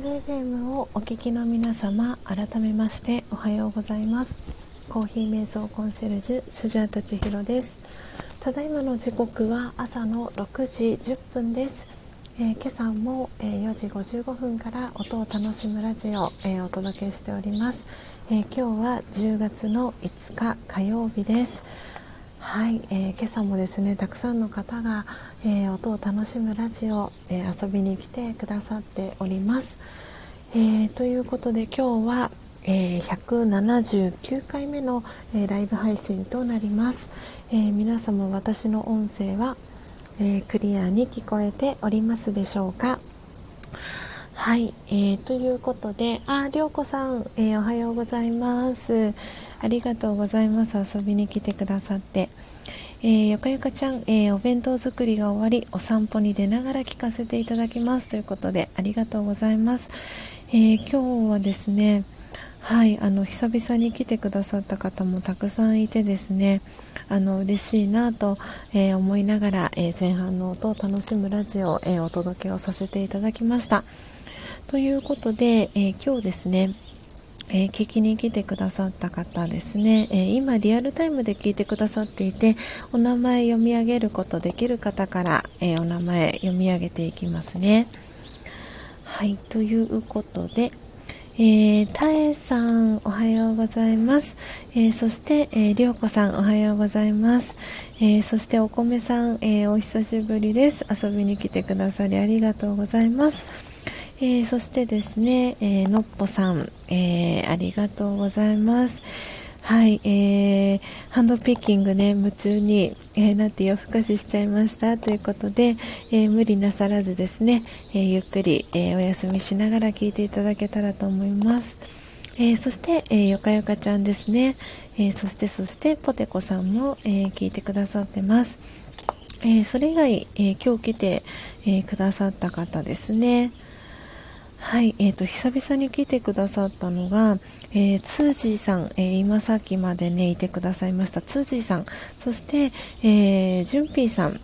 ンド FM をお聞きの皆様改めましておはようございます。コーヒー瞑想コンシェルジュスジャータ千尋です。ただいまの時刻は朝の6時10分です。えー、今朝も、えー、4時55分から音を楽しむラジオ、えー、お届けしております、え今日は10月の5日火曜日です。はい、えー今朝もですねたくさんの方が、え音を楽しむラジオ、え遊びに来てくださっております、えということで今日は、え179回目の、えライブ配信となります、え皆様私の音声はえー、クリアに聞こえておりますでしょうか。はい、えー、ということで、あ、りょうこさん、えー、おはようございます。ありがとうございます。遊びに来てくださって。えー、よかよかちゃん、えー、お弁当作りが終わり、お散歩に出ながら聞かせていただきます。ということで、ありがとうございます。えー、今日はですね、はい、あの久々に来てくださった方もたくさんいてですねあの嬉しいなと、えー、思いながら、え、前半の音を楽しむラジオを、え、お届けをさせていただきましたということで、え今日ですねえー、聞きに来てくださった方ですね、えー、今リアルタイムで聞いてくださっていてお名前読み上げることできる方から、えー、お名前読み上げていきますね。はいということで、えー、たえさんおはようございます、え、そして、え、りょうこさんおはようございます、え、そしてお米さん、えお久しぶりです。遊びに来てくださりありがとうございます。えそしてですね、えのっぽさん、えありがとうございます。はい、えー、ハンドピッキングね、夢中に、えー、なって夜更かししちゃいましたということで、えー、無理なさらずですね、えゆっくり、えお休みしながら聞いていただけたらと思います。えそして、えよかよかちゃんですね、えそしてそしてポテコさんも、え聞いてくださってます。えそれ以外、え今日来て、えくださった方ですね。はい、えーと、久々に来てくださったのが、えー、ツージーさん、えー、今さっきまでねいてくださいました。ツージーさん。そして、えー、ジュンピーさん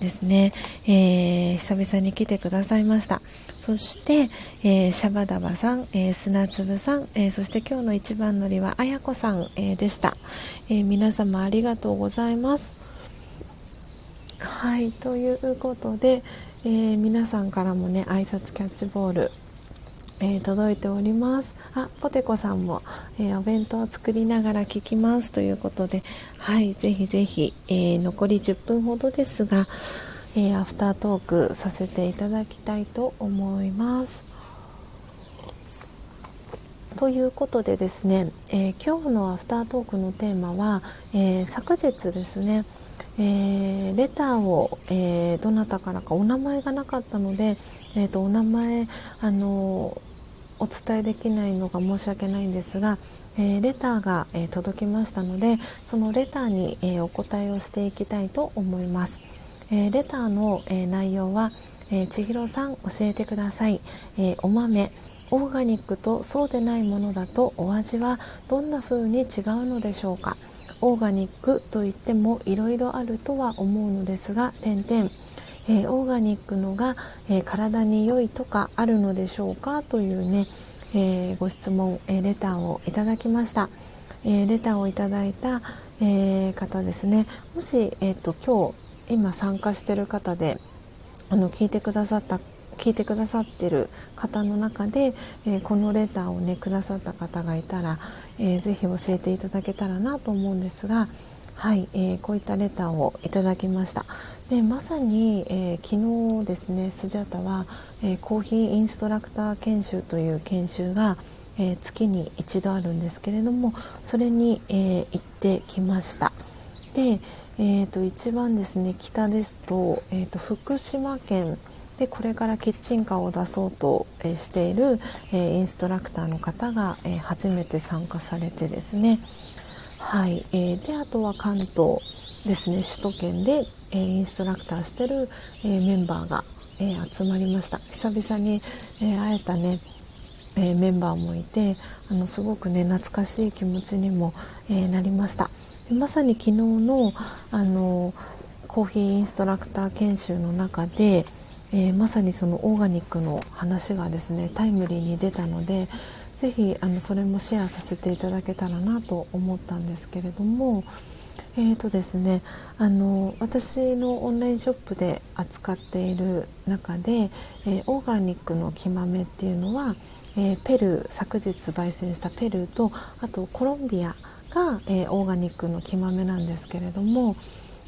ですね、えー、久々に来てくださいました。そして、えー、シャバダバさん、えー、砂粒さん、えー、そして今日の一番乗りはあやこさん、えでした、え皆様ありがとうございます。はいということで、えー、皆さんからもね挨拶キャッチボール、えー、届いております。あポテコさんも、えー、お弁当を作りながら聞きますということではいぜひぜひ、え残り10分ほどですが、えアフタートークさせていただきたいと思います。ということでですね、え今日のアフタートークのテーマは、え昨日ですねえー、レターを、えー、どなたからかお名前がなかったので、えーと、お名前、あのお伝えできないのが申し訳ないんですが、えレターが、え届きましたのでそのレターに、えお答えをしていきたいと思います。えレターの、え内容は、え千尋さん教えてください、えお豆オーガニックとそうでないものだとお味はどんな風に違うのでしょうか？オーガニックといってもいろいろあるとは思うのですが点々。えー、オーガニックのが、えー、体に良いとかあるのでしょうかというね、えー、ご質問、えレターをいただきました、えレターをいただいた、え方ですね。もし、えーと、今日今参加してる方であの聞いてくださった聞いてくださってる方の中で、え、このレターをねくださった方がいたら、えー、ぜひ教えていただけたらなと思うんですがはい、えー、こういったレターをいただきました。でまさに、えー、昨日ですねスジャタは、えー、コーヒーインストラクター研修という研修が、え月に一度あるんですけれどもそれに、え行ってきました。で、えーと、一番ですね北ですと,、えーと福島県でこれからキッチンカーを出そうと、している、インストラクターの方が、初めて参加されてですね。はい、であとは関東ですね。首都圏で、インストラクターしてる、メンバーが、集まりました。久々に、会えたね、メンバーもいてあのすごくね懐かしい気持ちにも、なりました。まさに昨日のあのコーヒーインストラクター研修の中で、えー、まさにそのオーガニックの話がですねタイムリーに出たのでぜひあのそれもシェアさせていただけたらなと思ったんですけれども。えーとですね、あの私のオンラインショップで扱っている中で、えー、オーガニックの木豆っていうのは、えー、ペルー昨日焙煎したペルーとあとコロンビアが、えー、オーガニックの木豆なんですけれども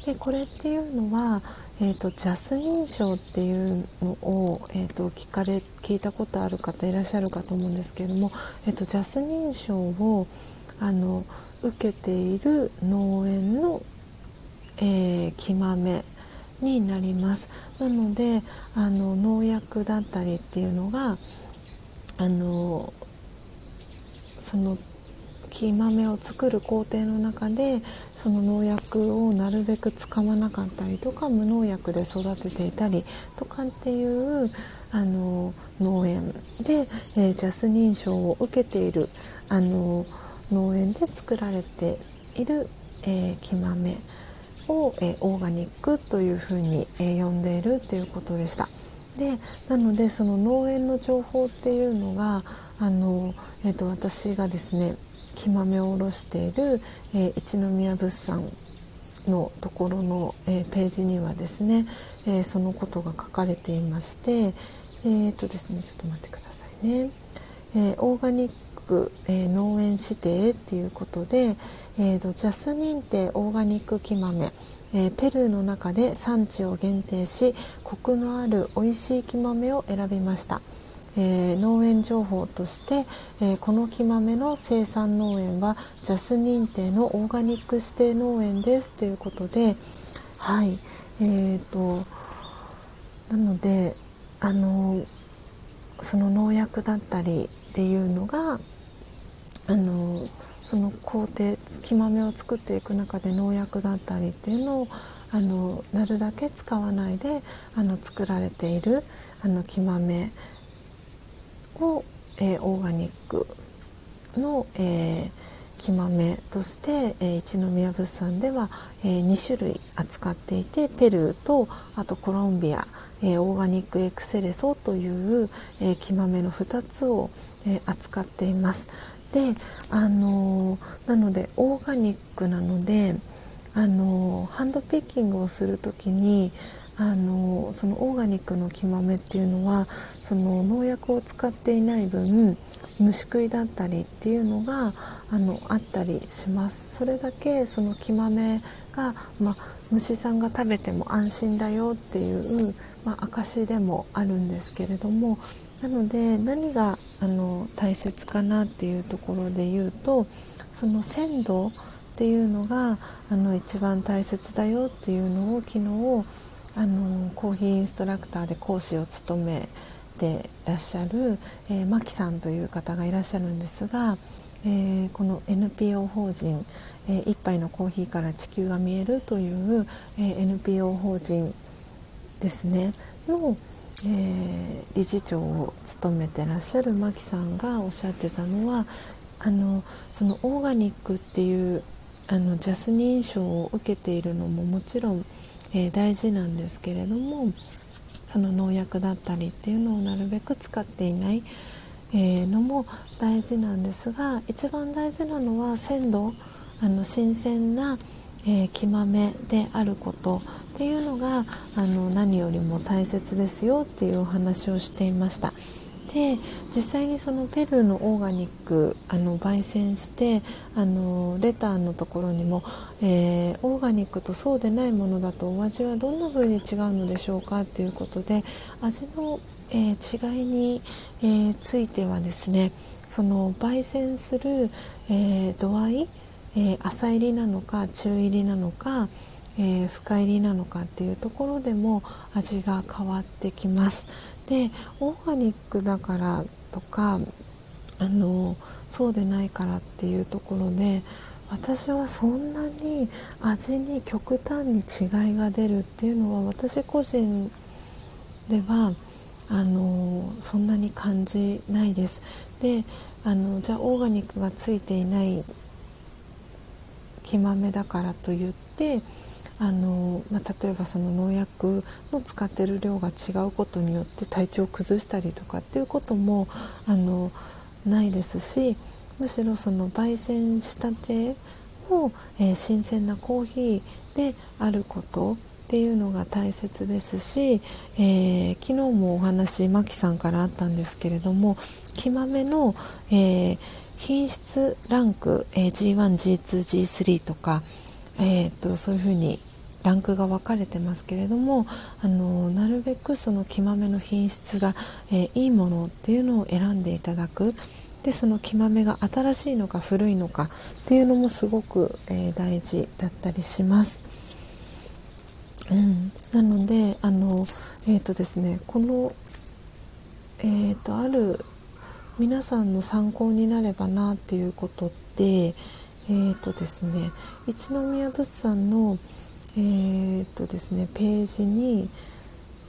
でこれっていうのは、えーと、ジャス認証っていうのを、えーと、聞かれ聞いたことある方いらっしゃるかと思うんですけれども、えーと、ジャス認証をあの受けている農園の、えー、木豆になります。なのであの農薬だったりっていうのがあのその木豆を作る工程の中でその農薬をなるべく使わなかったりとか無農薬で育てていたりとかっていうあの農園で、えー、ジャス認証を受けているあの農園で作られている、えー、木豆を、えー、オーガニックというふうに、え呼んでいるということでした。でなのでその農園の情報っていうのがあの、えーと、私がですね木豆を卸している、えー、一宮物産のところの、えー、ページにはですね、えー、そのことが書かれていましてえー、とですねちょっと待ってくださいね、えオーガニック、え農園指定っていうことで、えーと、ジャス認定オーガニック木豆えー、ペルーの中で産地を限定しコクのある美味しい木豆を選びました、えー、農園情報として、えー、この木豆の生産農園はジャス認定のオーガニック指定農園ですということではい。えーと、なのであのその農薬だったりっていうのがあのその工程木豆を作っていく中で農薬だったりっていうのをあのなるだけ使わないであの作られているあの木豆を、えー、オーガニックの、えー、木豆として、えー、一宮物産では、えー、2種類扱っていてペルーとあとコロンビア、えー、オーガニックエクセレソという、えー、木豆の2つを、えー、扱っています。であのなのでオーガニックなのであのハンドピッキングをする時にあのそのオーガニックの木豆っていうのはその農薬を使っていない分虫食いだったりっていうのがあのあったりします。それだけその木豆が、ま虫さんが食べても安心だよっていう、まあ、証でもあるんですけれどもなので何があの大切かなっていうところで言うとその鮮度っていうのがあの一番大切だよっていうのを昨日あのコーヒーインストラクターで講師を務めていらっしゃる、えー、マキさんという方がいらっしゃるんですが、えー、この NPO 法人、えー、一杯のコーヒーから地球が見えるという、えー、NPO 法人ですね。のえー、理事長を務めてらっしゃるマキさんがおっしゃってたのはあのそのオーガニックっていうあのジャス認証を受けているのももちろん、えー、大事なんですけれどもその農薬だったりっていうのをなるべく使っていない、えー、のも大事なんですが一番大事なのは鮮度あの新鮮な、えー、木豆であることっていうのがあの何よりも大切ですよっていうお話をしていました。で実際にそのペルーのオーガニックあの焙煎してあのレターのところにも、えー、オーガニックとそうでないものだとお味はどんな風に違うのでしょうかということで味の、えー、違いに、えー、ついてはですねその焙煎する、え度合い、え浅入りなのか中入りなのかえ、深入りなのかっていうところでも味が変わってきます。でオーガニックだからとかあのそうでないからっていうところで私はそんなに味に極端に違いが出るっていうのは私個人ではあのそんなに感じないです。であのじゃあオーガニックがついていない木豆だからといってあの、まあ、例えばその農薬の使ってる量が違うことによって体調を崩したりとかっていうこともあのないですしむしろその焙煎したてを、えー、新鮮なコーヒーであることっていうのが大切ですし、えー、昨日もお話マキさんからあったんですけれども木豆の、えー、品質ランク、えー、G1G2G3 とか、えー、とそういうふうにランクが分かれてますけれどもあのなるべくその木豆の品質が、えー、いいものっていうのを選んでいただくでその木豆が新しいのか古いのかっていうのもすごく、えー、大事だったりします。うん、なのであの、えーとですね、この、えーと、ある皆さんの参考になればなっていうことで、えーとですね、一宮物産の、えーとですね、ページに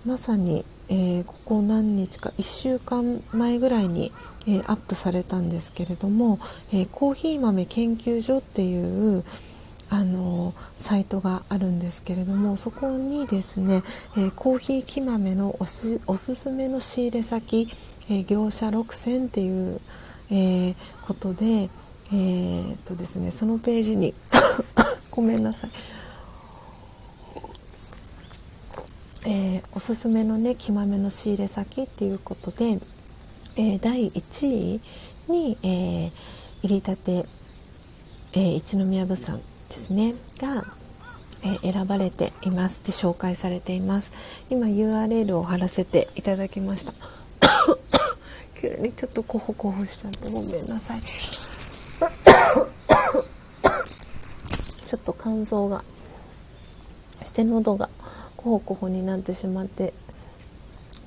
まさに、えー、ここ何日か1週間前ぐらいに、えー、アップされたんですけれども、え、コーヒー豆研究所っていうあのサイトがあるんですけれどもそこにですね、えコーヒー木豆のおすすめの仕入れ先、え業者6000っていう、えことで,、えーとですね、そのページに ごめんなさい。えー、おすすめのね木豆の仕入れ先っていうことで、えー、第1位に、えー、入りたて、え一宮物産ですねが、え選ばれています。で紹介されています。今 URL を貼らせていただきました。急にちょっとコホコホしちゃってごめんなさい。ちょっと肝臓がして喉がコホコホになってしまって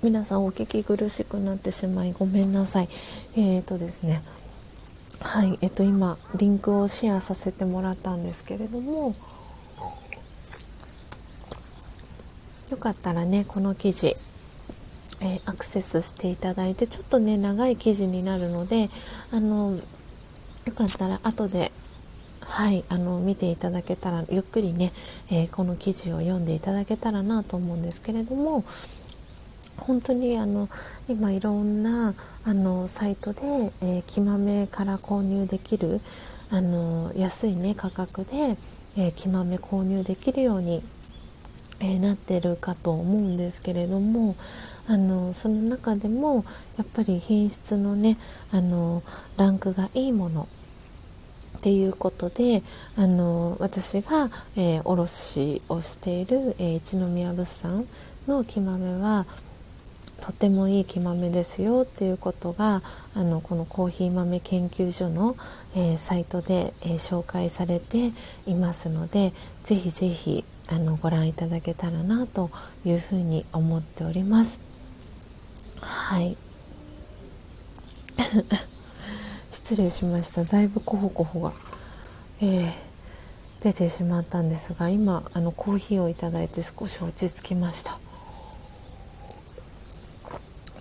皆さんお聞き苦しくなってしまいごめんなさい。えーとですね。はいえっと今リンクをシェアさせてもらったんですけれどもよかったらねこの記事、えー、アクセスしていただいてちょっとね長い記事になるのであのよかったら後ではいあの見ていただけたらゆっくりね、えー、この記事を読んでいただけたらなと思うんですけれども本当にあの今いろんなあのサイトで、えー、木豆から購入できるあの安い、ね、価格で、えー、木豆購入できるように、えー、なってるかと思うんですけれどもあのその中でもやっぱり品質のねあのランクがいいものっていうことであの私が、えー、卸をしている、えー、一宮物産の木豆はとてもいい木豆ですよっていうことがあのこのコーヒー豆研究所の、えー、サイトで、えー、紹介されていますのでぜひぜひあのご覧いただけたらなというふうに思っております。はい 失礼しました。だいぶコホコホが、えー、出てしまったんですが今あのコーヒーをいただいて少し落ち着きました。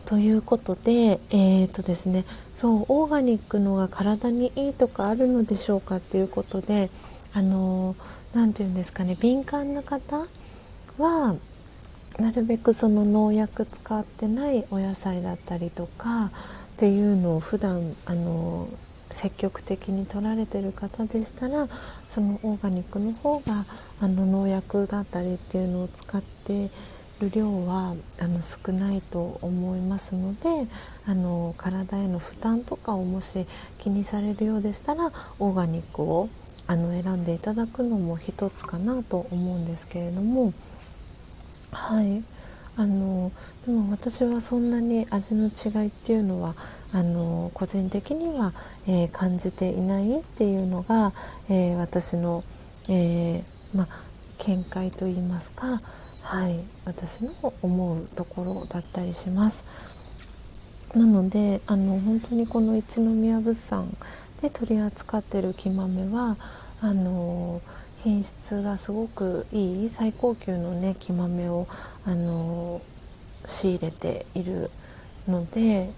ということでえー、とですねそうオーガニックのが体にいいとかあるのでしょうかっていうことであの何て言うんですかね敏感な方はなるべくその農薬使ってないお野菜だったりとかっていうのを普段あの積極的に取られてる方でしたらそのオーガニックの方があの農薬だったりっていうのを使ってる量はあの少ないと思いますのであの体への負担とかをもし気にされるようでしたらオーガニックをあの選んでいただくのも一つかなと思うんですけれどもはい。あのでも私はそんなに味の違いっていうのはあの個人的には、えー、感じていないっていうのが、えー、私の、えー、ま見解といいますか、はい、私の思うところだったりします。なのであの本当にこの一宮物産で取り扱ってる木豆はあの品質がすごくいい最高級のね木豆をあの仕入れているので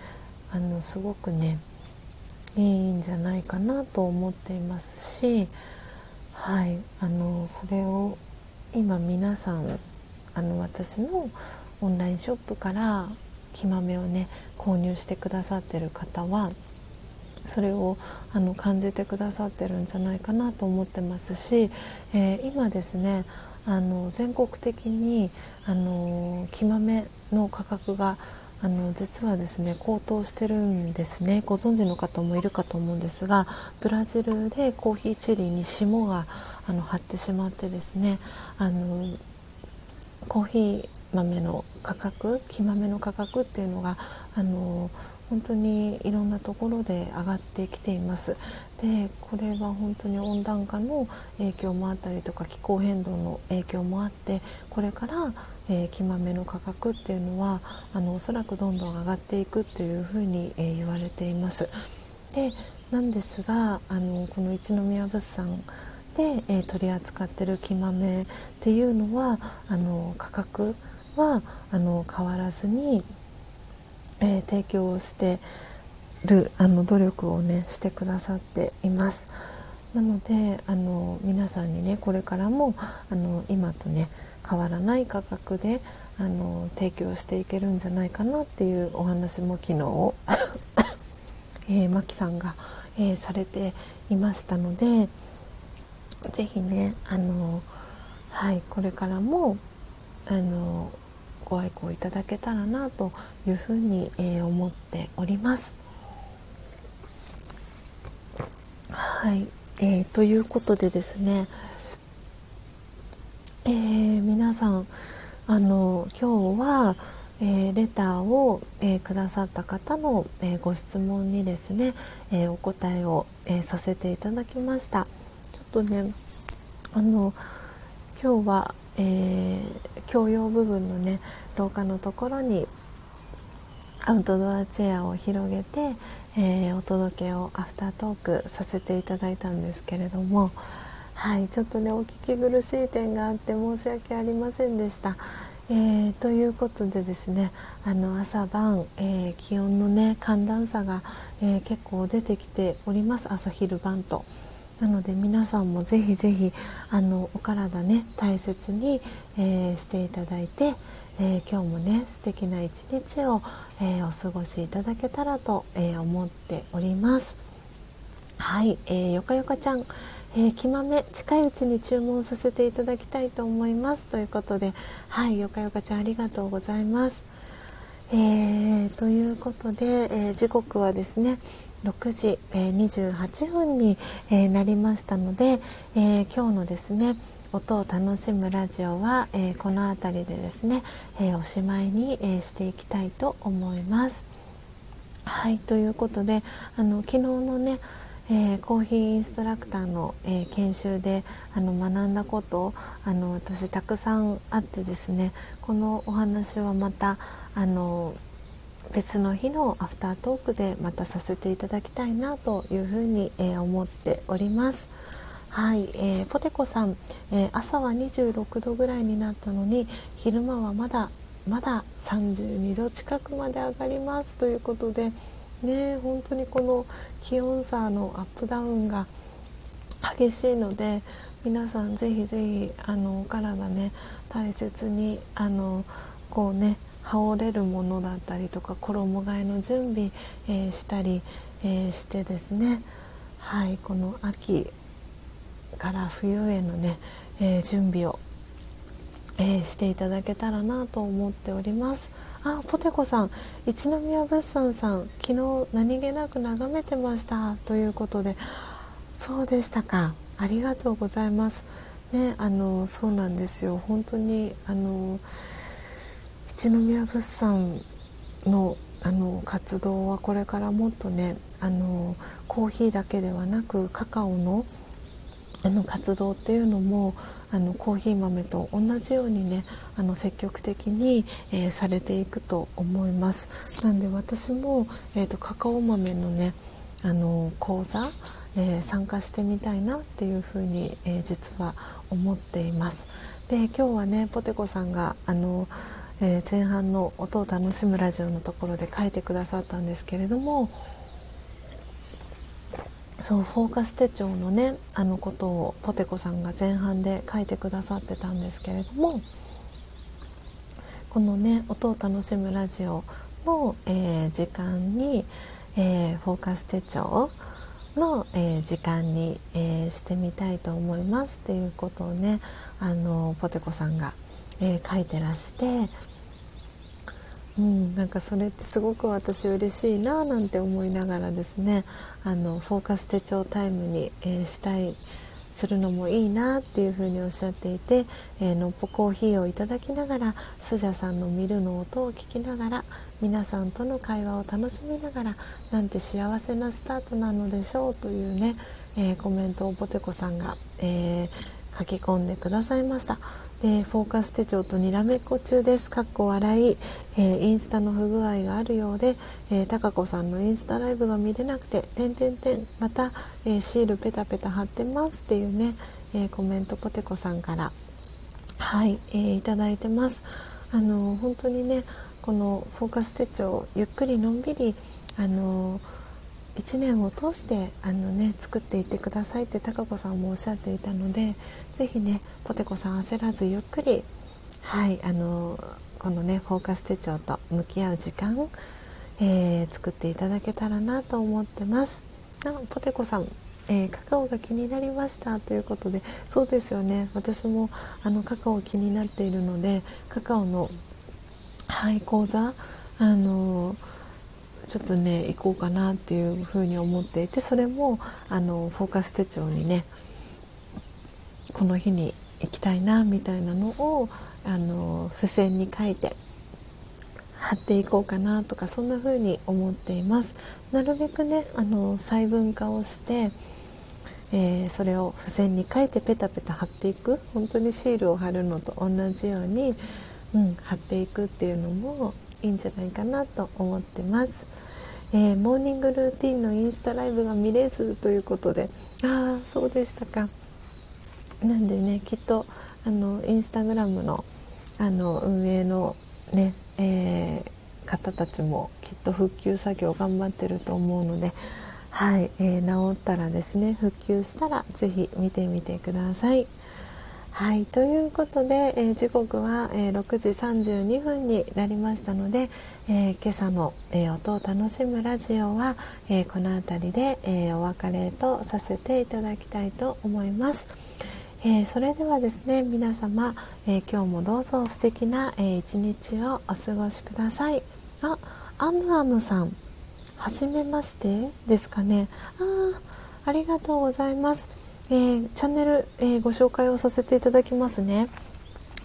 あのすごくねいいんじゃないかなと思っていますしはいあのそれを今皆さんあの私のオンラインショップから木豆をね購入してくださってる方はそれをあの感じてくださってるんじゃないかなと思ってますし、えー、今ですねあの全国的にあの木豆の価格があの実はですね高騰してるんですね。ご存知の方もいるかと思うんですがブラジルでコーヒーチェリーに霜があの張ってしまってですねあのコーヒー豆の価格木豆の価格っていうのがあの本当にいろんなところで上がってきています。でこれは本当に温暖化の影響もあったりとか気候変動の影響もあってこれから、えー、木豆の価格っていうのはあのおそらくどんどん上がっていくっていうふうに、えー、言われています。でなんですがあのこの一宮物産で、えー、取り扱ってる木豆っていうのはあの価格はあの変わらずにえー、提供してるあの努力をねしてくださっています。なのであの皆さんにねこれからもあの今とね変わらない価格であの提供していけるんじゃないかなっていうお話も昨日 えー、マキさんが、えー、されていましたので是非ねあのはいこれからもあのご愛顧いただけたらなというふうに、えー、思っております。はい、えー、ということでですね、えー、皆さんあの今日は、えー、レターを、えー、くださった方の、えー、ご質問にですね、えお答えを、えさせていただきました。ちょっとねあの今日は、え教養部分のね廊下のところにアウトドアチェアを広げて、えー、お届けをアフタートークさせていただいたんですけれどもはいちょっとねお聞き苦しい点があって申し訳ありませんでした。えー、ということでですねあの朝晩、えー、気温のね寒暖差が、え結構出てきております朝昼晩と。なので皆さんもぜひぜひあのお体ね大切に、えしていただいて、えー、今日もね素敵な一日を、えー、お過ごしいただけたらと、えー、思っております。はい、えー、よかよかちゃんえー、木豆近いうちに注文させていただきたいと思います。ということではいよかよかちゃんありがとうございます、えー、ということで、えー、時刻はですね6時、え28分に、えなりましたので、え今日のですね音を楽しむラジオは、えー、この辺りでですね、えー、おしまいに、えー、していきたいと思います。はいということであの昨日のね、えコーヒーインストラクターの、え研修であの学んだことあの私たくさんあってですねこのお話はまたあの別の日のアフタートークでまたさせていただきたいなというふうに、え思っております。はい、えー、ポテコさん、えー、朝は26度ぐらいになったのに昼間はまだまだ32度近くまで上がります。ということでね本当にこの気温差のアップダウンが激しいので皆さんぜひぜひあの体ね大切にあのこうね羽織れるものだったりとか衣替えの準備、えー、したり、えー、してですね。はいこの秋から冬へのね、えー、準備を、えー、していただけたらなと思っております。あポテコさん一宮物産さん昨日何気なく眺めてました。ということでそうでしたか。ありがとうございます。ねあのそうなんですよ。本当にあの一宮物産のあの活動はこれからもっとねあのコーヒーだけではなくカカオのあの活動っていうのもあのコーヒー豆と同じようにねあの積極的に、えー、されていくと思います。なんで私も、えーと、カカオ豆のねあの講座、えー、参加してみたいなっていうふうに、えー、実は思っています。で今日はねポテコさんがあの、え前半の音を楽しむラジオのところで書いてくださったんですけれどもそうフォーカス手帳のねあのことをポテコさんが前半で書いてくださってたんですけれどもこのね音を楽しむラジオの、えー、時間に、えー、フォーカス手帳の、えー、時間に、えしてみたいと思いますっていうことをねあのポテコさんが、え書いてらしてうん、なんかそれってすごく私嬉しいななんて思いながらですねあのフォーカス手帳タイムに、えー、したいするのもいいなっていうふうにおっしゃっていて、えー、のっぽコーヒーをいただきながらスジャさんの見るの音を聞きながら皆さんとの会話を楽しみながらなんて幸せなスタートなのでしょうというね、えー、コメントをポテコさんが、えー、書き込んでくださいました。でフォーカス手帳とにらめっこ中です。かっこ笑い、えー、インスタの不具合があるようで、えー、高子さんのインスタライブが見れなくててんてんてん。また、えー、シールペタペタ貼ってますっていうね、えコメントポテコさんから。はい、えー、いただいてます。あの本当にねこのフォーカス手帳ゆっくりのんびりあの1年を通してあの、ね、作っていってくださいって貴子さんもおっしゃっていたのでぜひねポテコさん焦らずゆっくりはいあのこのねフォーカス手帳と向き合う時間、えー、作っていただけたらなと思ってます。あポテコさん、えー、カカオが気になりましたということでそうですよね。私もあのカカオ気になっているのでカカオのはい講座あのーちょっとね行こうかなっていうふうに思っていてそれもあのフォーカス手帳にねこの日に行きたいなみたいなのをあの付箋に書いて貼っていこうかなとかそんな風に思っています。なるべくねあの細分化をして、えー、それを付箋に書いてペタペタ貼っていく。本当にシールを貼るのと同じように、うん、貼っていくっていうのもいいんじゃないかなと思ってます、えー、モーニングルーティンのインスタライブが見れずということでああそうでしたか。なんでねきっとあのインスタグラムのあの運営のね、えー、方たちもきっと復旧作業頑張ってると思うのではい、えー、治ったらですね復旧したら是非見てみてください。はいということで、えー、時刻は、えー、6時32分になりましたので、えー、今朝の、え音を楽しむラジオは、えこの辺りで、えお別れとさせていただきたいと思います。えそれではですね皆様、え今日もどうぞ素敵な、え一日をお過ごしください。あアムアムさんはじめましてですかねあありがとうございます。えー、チャンネル、えー、ご紹介をさせていただきますね。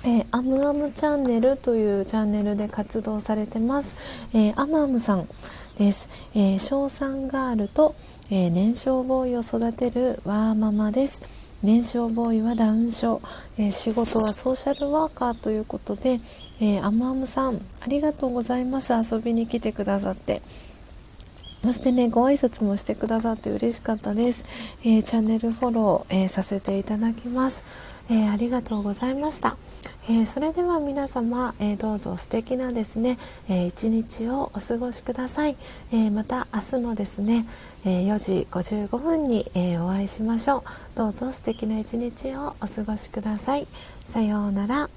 えー、アムアムチャンネルというチャンネルで活動されてます、えー、アムアムさんです、えー、小3ガールと、え年少ボーイを育てるワーママです年少ボーイはダウン症、え仕事はソーシャルワーカーということで、えアムアムさんありがとうございます。遊びに来てくださって。そしてねご挨拶もしてくださって嬉しかったです、えー、チャンネルフォロー、えー、させていただきます、えー、ありがとうございました、えそれでは皆様、えどうぞ素敵なですね、え一日をお過ごしください、えまた明日のですね、え4時55分に、えお会いしましょう。どうぞ素敵な一日をお過ごしください。さようなら。